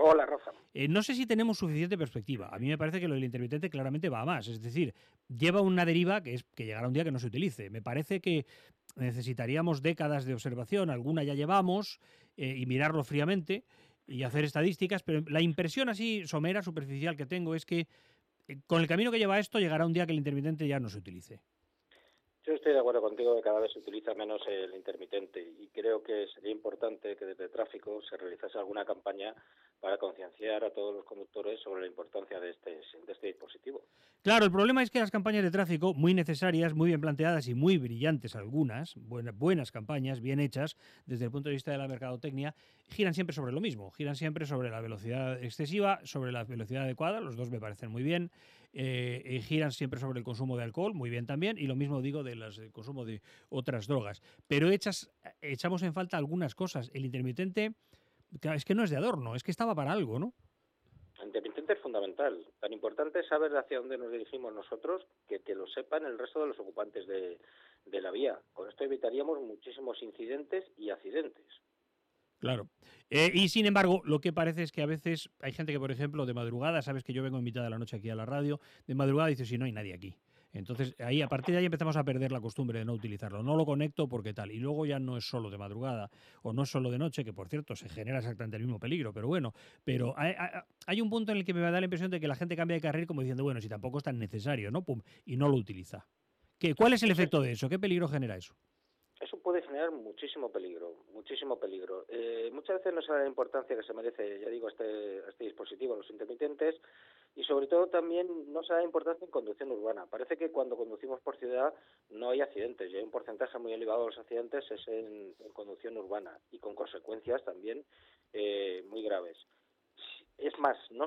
Hola, Rafa. Eh, no sé si tenemos suficiente perspectiva. A mí me parece que lo del intermitente claramente va a más. Es decir, lleva una deriva que es que llegará un día que no se utilice. Me parece que necesitaríamos décadas de observación, alguna ya llevamos, eh, y mirarlo fríamente y hacer estadísticas, pero la impresión así somera, superficial que tengo es que eh, con el camino que lleva esto llegará un día que el intermitente ya no se utilice. Yo estoy de acuerdo contigo que cada vez se utiliza menos el intermitente y creo que sería importante que desde tráfico se realizase alguna campaña para concienciar a todos los conductores sobre la importancia de este, de este dispositivo. Claro, el problema es que las campañas de tráfico, muy necesarias, muy bien planteadas y muy brillantes algunas, buenas, buenas campañas, bien hechas desde el punto de vista de la mercadotecnia, giran siempre sobre lo mismo, giran siempre sobre la velocidad excesiva, sobre la velocidad adecuada, los dos me parecen muy bien, eh, eh, giran siempre sobre el consumo de alcohol, muy bien también, y lo mismo digo del consumo de otras drogas. Pero echas, echamos en falta algunas cosas. El intermitente es que no es de adorno, es que estaba para algo, ¿no? El intermitente es fundamental. Tan importante es saber hacia dónde nos dirigimos nosotros que, que lo sepan el resto de los ocupantes de, de la vía. Con esto evitaríamos muchísimos incidentes y accidentes. Claro. Eh, y sin embargo, lo que parece es que a veces hay gente que, por ejemplo, de madrugada, sabes que yo vengo en mitad de la noche aquí a la radio, de madrugada dice, si no hay nadie aquí. Entonces, ahí a partir de ahí empezamos a perder la costumbre de no utilizarlo. No lo conecto porque tal. Y luego ya no es solo de madrugada o no es solo de noche, que por cierto se genera exactamente el mismo peligro, pero bueno. Pero hay, un punto en el que me da la impresión de que la gente cambia de carril como diciendo, bueno, si tampoco es tan necesario, ¿no? Pum, y no lo utiliza. ¿Qué, ¿Cuál es el efecto de eso? ¿Qué peligro genera eso? Eso puede generar muchísimo peligro, muchísimo peligro. Eh, muchas veces no se da la importancia que se merece, ya digo, este, este dispositivo, los intermitentes, y sobre todo también no se da importancia en conducción urbana. Parece que cuando conducimos por ciudad no hay accidentes, y hay un porcentaje muy elevado de los accidentes es en, conducción urbana, y con consecuencias también eh, muy graves. Es más, no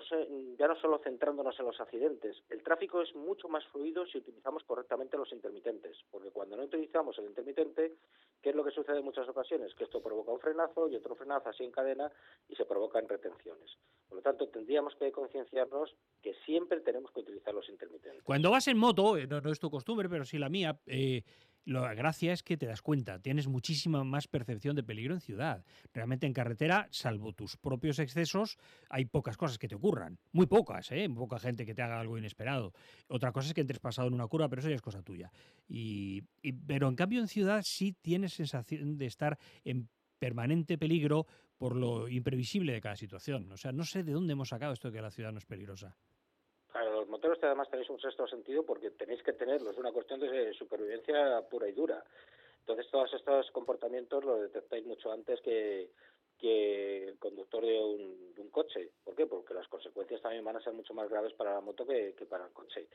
ya no solo centrándonos en los accidentes, el tráfico es mucho más fluido si utilizamos correctamente los intermitentes, porque cuando no utilizamos el intermitente, ¿qué es lo que sucede en muchas ocasiones? Que esto provoca un frenazo y otro frenazo así en cadena y se provocan retenciones. Por lo tanto, tendríamos que concienciarnos que siempre tenemos que utilizar los intermitentes. Cuando vas en moto, eh, no, es tu costumbre, pero sí la mía, eh, la gracia es que te das cuenta, tienes muchísima más percepción de peligro en ciudad. Realmente en carretera, salvo tus propios excesos, hay pocas cosas que te ocurran. Muy pocas, ¿eh? Poca gente que te haga algo inesperado. Otra cosa es que entres pasado en una curva, pero eso ya es cosa tuya. Y, pero en cambio en ciudad sí tienes sensación de estar en permanente peligro por lo imprevisible de cada situación. O sea, no sé de dónde hemos sacado esto de que la ciudad no es peligrosa. Moteros además tenéis un sexto sentido porque tenéis que tenerlo, es una cuestión de supervivencia pura y dura. Entonces todos estos comportamientos los detectáis mucho antes que, que el conductor de un, coche. ¿Por qué? Porque las consecuencias también van a ser mucho más graves para la moto que, para el coche.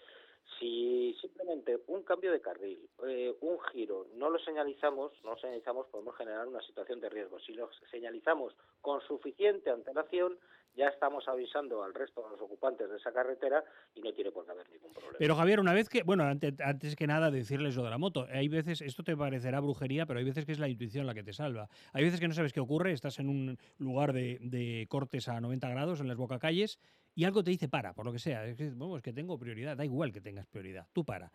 Si simplemente un cambio de carril, eh, un giro, no lo señalizamos, no lo señalizamos, podemos generar una situación de riesgo. Si lo señalizamos con suficiente antelación, ya estamos avisando al resto de los ocupantes de esa carretera y no tiene por qué haber ningún problema. Pero Javier, una vez que, bueno, antes, antes, que nada decirles lo de la moto, hay veces, esto te parecerá brujería, pero hay veces que es la intuición la que te salva. Hay veces que no sabes qué ocurre, estás en un lugar de, cortes a 90 grados en las bocacalles y algo te dice para, por lo que sea. Es que, es que tengo prioridad, da igual que tengas prioridad, tú para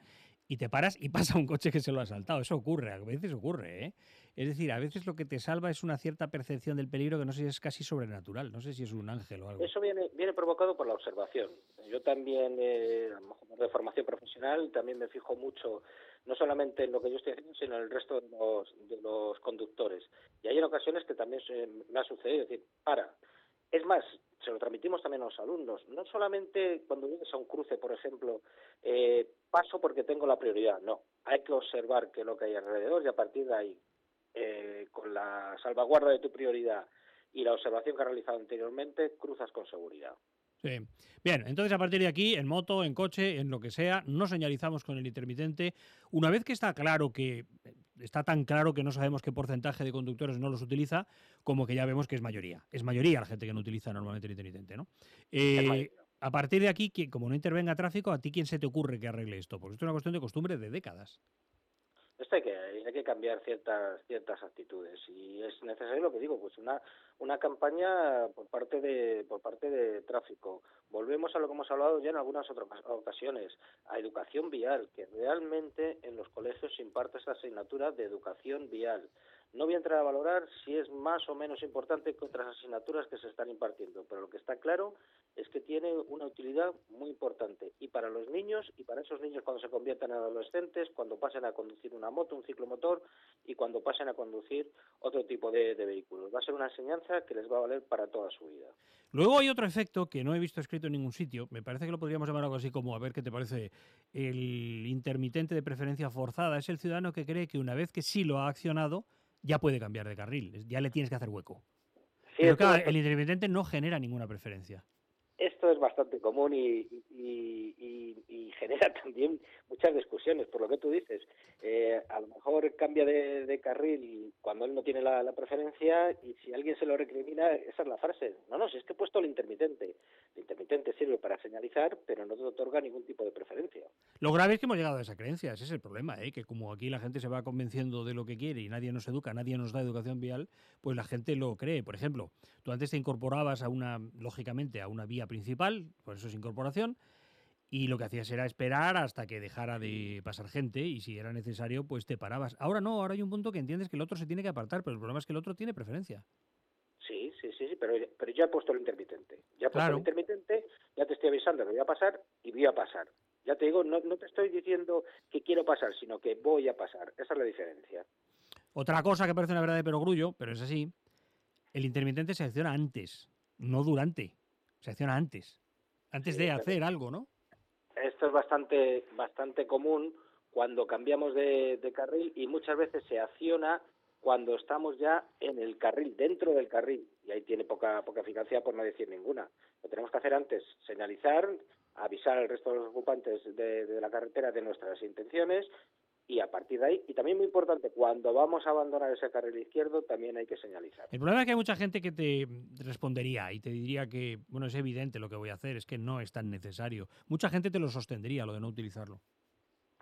y te paras y *laughs* pasa un coche que se lo ha saltado. Eso ocurre, a veces ocurre. ¿eh? Es decir, a veces lo que te salva es una cierta percepción del peligro que no sé si es casi sobrenatural, no sé si es un ángel o algo. Eso viene, viene provocado por la observación. Yo también, eh, a lo mejor de formación profesional, también me fijo mucho, no solamente en lo que yo estoy haciendo, sino en el resto de los, de los conductores. Y hay en ocasiones que también se, me ha sucedido, decir, para. Es más, se lo transmitimos también a los alumnos. No solamente cuando vienes a un cruce, por ejemplo, eh, paso porque tengo la prioridad. No, hay que observar qué es lo que hay alrededor y a partir de ahí, eh, con la salvaguarda de tu prioridad y la observación que has realizado anteriormente, cruzas con seguridad. Sí. Bien, entonces a partir de aquí, en moto, en coche, en lo que sea, no señalizamos con el intermitente. Una vez que está claro que está tan claro que no sabemos qué porcentaje de conductores no los utiliza, como que ya vemos que es mayoría. Es mayoría la gente que no utiliza normalmente el intermitente, ¿no? Eh, a partir de aquí, que como no intervenga tráfico, ¿a ti quién se te ocurre que arregle esto? Porque esto es una cuestión de costumbre de décadas. Esto hay que, hay que cambiar ciertas ciertas actitudes y es necesario lo que digo, pues una una campaña por parte de por parte de tráfico. Volvemos a lo que hemos hablado ya en algunas otras ocasiones, a educación vial, que realmente en los colegios se imparte esta asignatura de educación vial. No voy a entrar a valorar si es más o menos importante que otras asignaturas que se están impartiendo, pero lo que está claro es que tiene una utilidad muy importante y para los niños y para esos niños cuando se conviertan en adolescentes, cuando pasen a conducir una moto, un ciclomotor y cuando pasen a conducir otro tipo de, de vehículos. Va a ser una enseñanza que les va a valer para toda su vida. Luego hay otro efecto que no he visto escrito en ningún sitio, me parece que lo podríamos llamar algo así como, a ver qué te parece, el intermitente de preferencia forzada. Es el ciudadano que cree que una vez que sí lo ha accionado, ya puede cambiar de carril, ya le tienes que hacer hueco. Pero claro, el intermitente no genera ninguna preferencia. Esto es bastante común y, genera *laughs* también muchas discusiones, por lo que tú dices. Eh, a lo mejor cambia de, carril cuando él no tiene la, preferencia y si alguien se lo recrimina, esa es la frase. No, no, si es que he puesto el intermitente. El intermitente sirve para señalizar, pero no te otorga ningún tipo de preferencia. Lo grave es que hemos llegado a esa creencia, ese es el problema, ¿eh? que como aquí la gente se va convenciendo de lo que quiere y nadie nos educa, nadie nos da educación vial, pues la gente lo cree. Por ejemplo, tú antes te incorporabas a una, lógicamente, a una vía principal, por eso es incorporación, y lo que hacías era esperar hasta que dejara de pasar gente y si era necesario, pues te parabas. Ahora no, ahora hay un punto que entiendes que el otro se tiene que apartar, pero el problema es que el otro tiene preferencia. Sí, sí, sí, sí pero, pero ya he puesto el intermitente. Ya he puesto el intermitente, ya te estoy avisando que voy a pasar y voy a pasar. Ya te digo, no, no te estoy diciendo que quiero pasar, sino que voy a pasar. Esa es la diferencia. Otra cosa que parece una verdad de perogrullo, pero es así, el intermitente se acciona antes, no durante. Se acciona antes. Antes de hacer algo, ¿no? Esto es bastante, bastante común cuando cambiamos de, carril y muchas veces se acciona cuando estamos ya en el carril, dentro del carril, y ahí tiene poca, poca eficacia por no decir ninguna. Lo tenemos que hacer antes, señalizar, avisar al resto de los ocupantes de la carretera de nuestras intenciones y a partir de ahí, y también muy importante, cuando vamos a abandonar ese carril izquierdo, también hay que señalizar. El problema es que hay mucha gente que te respondería y te diría que, bueno, es evidente lo que voy a hacer, es que no es tan necesario. Mucha gente te lo sostendría, lo de no utilizarlo.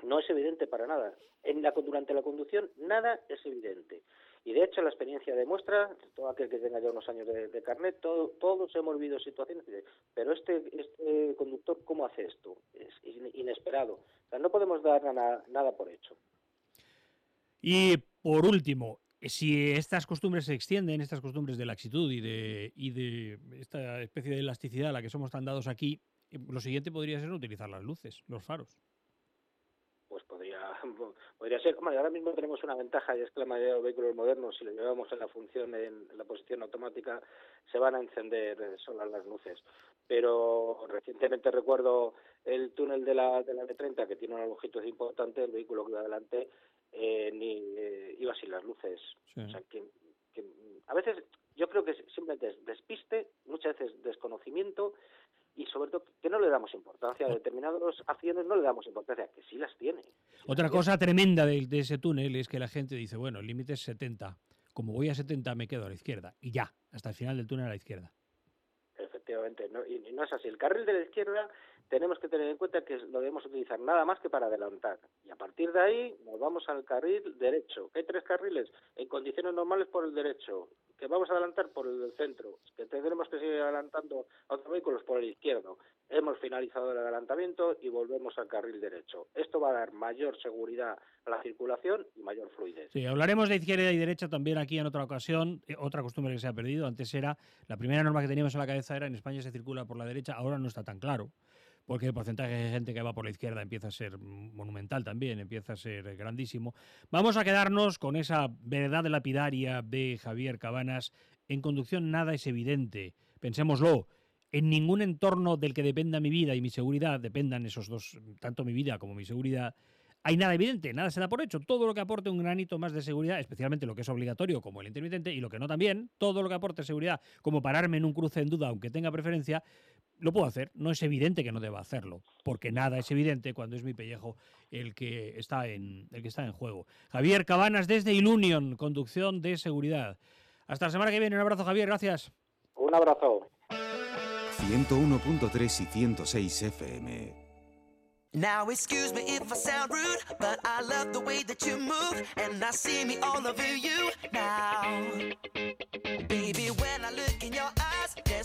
No es evidente para nada. En la, durante la conducción, nada es evidente. Y de hecho la experiencia demuestra, todo aquel que tenga ya unos años de, carnet, todos hemos vivido situaciones de, pero este, este conductor, ¿cómo hace esto? Es inesperado. O sea, no podemos dar nada, por hecho. Y por último, si estas costumbres se extienden, estas costumbres de laxitud y de, y de esta especie de elasticidad a la que somos tan dados aquí, lo siguiente podría ser utilizar las luces, los faros podría ser, como ahora mismo tenemos una ventaja y es que la mayoría de los vehículos modernos, si lo llevamos en la función, en, la posición automática, se van a encender solas las luces. Pero recientemente recuerdo el túnel de la, de la M30 que tiene una longitud importante, el vehículo que iba adelante eh, ni eh, iba sin las luces. O sea, que, a veces yo creo que simplemente es despiste, muchas veces desconocimiento y sobre todo que no le damos importancia a determinadas acciones, no le damos importancia, que sí las tiene. Otra cosa tremenda de, de, ese túnel es que la gente dice, bueno, el límite es 70, como voy a 70 me quedo a la izquierda, y ya, hasta el final del túnel a la izquierda. Efectivamente, no, y no es así. El carril de la izquierda tenemos que tener en cuenta que lo debemos utilizar nada más que para adelantar. Y a partir de ahí nos vamos al carril derecho. Hay tres carriles en condiciones normales por el derecho, que vamos a adelantar por el centro, que tendremos que seguir adelantando a otros vehículos por el izquierdo. Hemos finalizado el adelantamiento y volvemos al carril derecho. Esto va a dar mayor seguridad a la circulación y mayor fluidez. Sí, hablaremos de izquierda y derecha también aquí en otra ocasión. Eh, otra costumbre que se ha perdido. Antes era, la primera norma que teníamos en la cabeza era en España se circula por la derecha, ahora no está tan claro porque el porcentaje de gente que va por la izquierda empieza a ser monumental también, empieza a ser grandísimo. Vamos a quedarnos con esa verdad lapidaria de Javier Cabanas. En conducción nada es evidente. Pensémoslo. En ningún entorno del que dependa mi vida y mi seguridad, dependan esos dos, tanto mi vida como mi seguridad, hay nada evidente, nada se da por hecho. Todo lo que aporte un granito más de seguridad, especialmente lo que es obligatorio, como el intermitente, y lo que no también, todo lo que aporte seguridad, como pararme en un cruce en duda, aunque tenga preferencia, lo puedo hacer. No es evidente que no deba hacerlo, porque nada es evidente cuando es mi pellejo el que está en, el que está en juego. Javier Cabanas desde Ilunion, conducción de seguridad. Hasta la semana que viene. Un abrazo, Javier. Gracias. Un abrazo. 101.3 y 106 FM. Now excuse me if I sound rude, but I love the way that you move, and I see me all over you now. Baby, when I look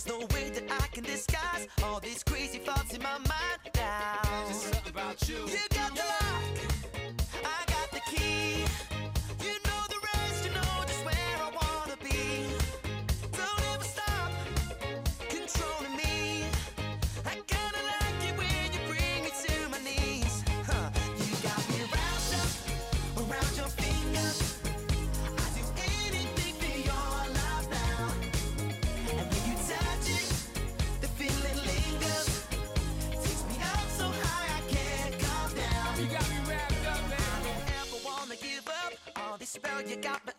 there's no way that I can disguise all these crazy thoughts in my mind now. There's something about you. You got.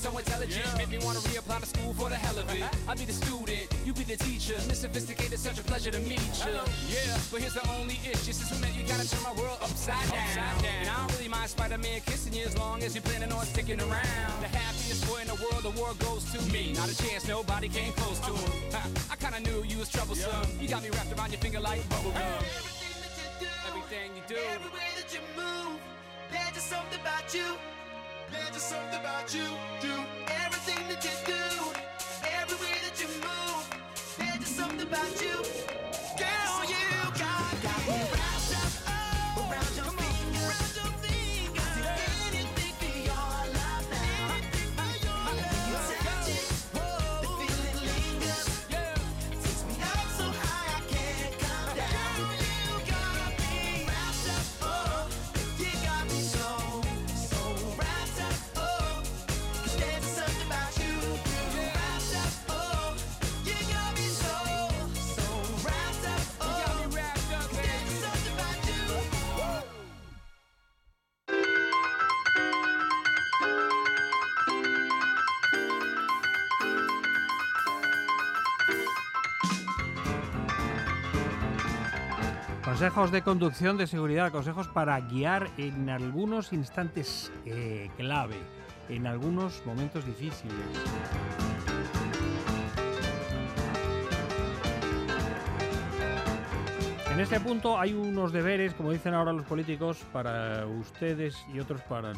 So intelligent, make me want to reapply to school for the hell of it. I'll be the student, you be the teacher. Miss Sophisticated, such a pleasure to meet you. Yeah, but here's the only issue. Since we met, you gotta turn my world upside down. And I don't really mind Spider-Man kissing you as long as you're planning on sticking around. The happiest boy in the world, the world goes to me. Not a chance, nobody came close to him. I kinda knew you was troublesome. You got me wrapped around your finger like bubblegum. Everything you do. Everything you do, every way that you move, there's just something about you. There's just something about you. You. Everything that you do, every way that you move, there's just something about you. De conducción de seguridad, consejos para guiar en algunos instantes eh, clave, en algunos momentos difíciles. En este punto hay unos deberes, como dicen ahora los políticos, para ustedes y otros para